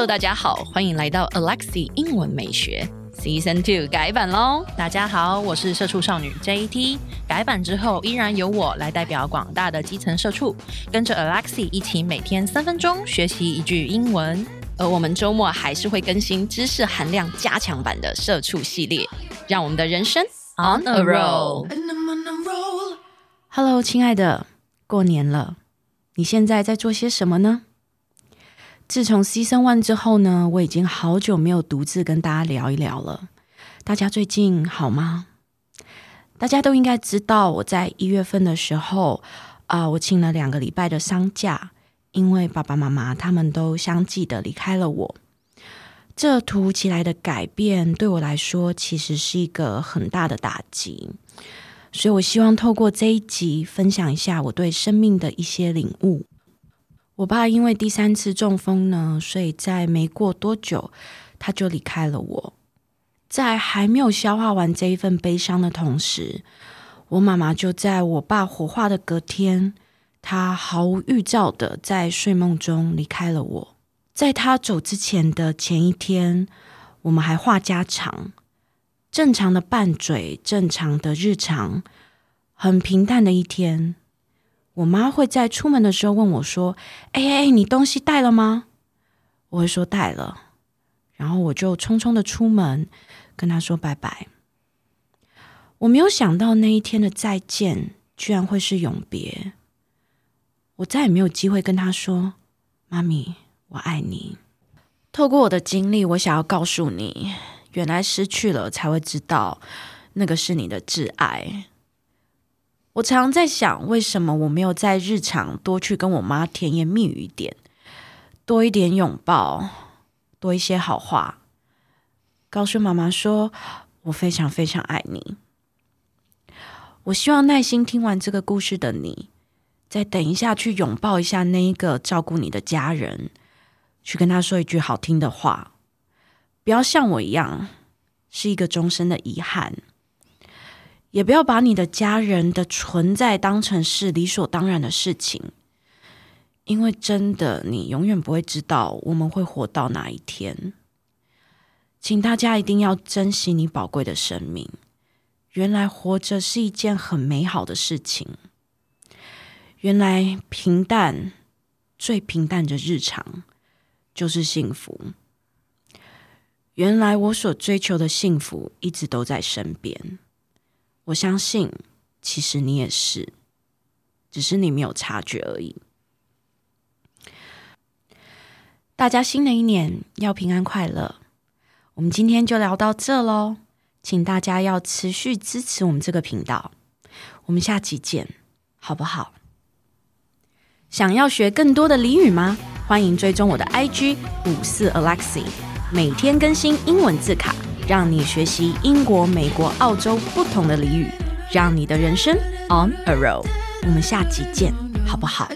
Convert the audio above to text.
Hello，大家好，欢迎来到 Alexi 英文美学 Season Two 改版喽！大家好，我是社畜少女 JT。改版之后，依然由我来代表广大的基层社畜，跟着 Alexi 一起每天三分钟学习一句英文。而我们周末还是会更新知识含量加强版的社畜系列，让我们的人生 on a roll。Hello，亲爱的，过年了，你现在在做些什么呢？自从 Season One 之后呢，我已经好久没有独自跟大家聊一聊了。大家最近好吗？大家都应该知道，我在一月份的时候啊、我请了两个礼拜的丧假，因为爸爸妈妈他们都相继的离开了我。这突如其来的改变对我来说，其实是一个很大的打击。所以我希望透过这一集，分享一下我对生命的一些领悟。我爸因为第三次中风呢，所以在没过多久他就离开了我。在还没有消化完这一份悲伤的同时，我妈妈就在我爸火化的隔天，她毫无预兆的在睡梦中离开了我。在她走之前的前一天，我们还话家常，正常的拌嘴，正常的日常，很平淡的一天。我妈会在出门的时候问我说：“哎哎哎，你东西带了吗？”我会说带了，然后我就匆匆的出门，跟她说拜拜。我没有想到那一天的再见，居然会是永别。我再也没有机会跟她说：“妈咪，我爱你。”透过我的经历，我想要告诉你，原来失去了才会知道，那个是你的挚爱。我常在想，为什么我没有在日常多去跟我妈甜言蜜语一点，多一点拥抱，多一些好话，告诉妈妈说我非常非常爱你。我希望耐心听完这个故事的你，再等一下去拥抱一下那一个照顾你的家人，去跟他说一句好听的话，不要像我一样是一个终身的遗憾。也不要把你的家人的存在当成是理所当然的事情，因为真的，你永远不会知道我们会活到哪一天。请大家一定要珍惜你宝贵的生命。原来活着是一件很美好的事情。原来平淡，最平淡的日常就是幸福。原来我所追求的幸福一直都在身边。我相信，其实你也是，只是你没有察觉而已。大家新的一年要平安快乐。我们今天就聊到这喽，请大家要持续支持我们这个频道。我们下期见，好不好？想要学更多的俚语吗？欢迎追踪我的 IG 五四 Alexi，每天更新英文字卡。让你学习英国、美国、澳洲不同的俚语，让你的人生 on a roll。我们下集见，好不好？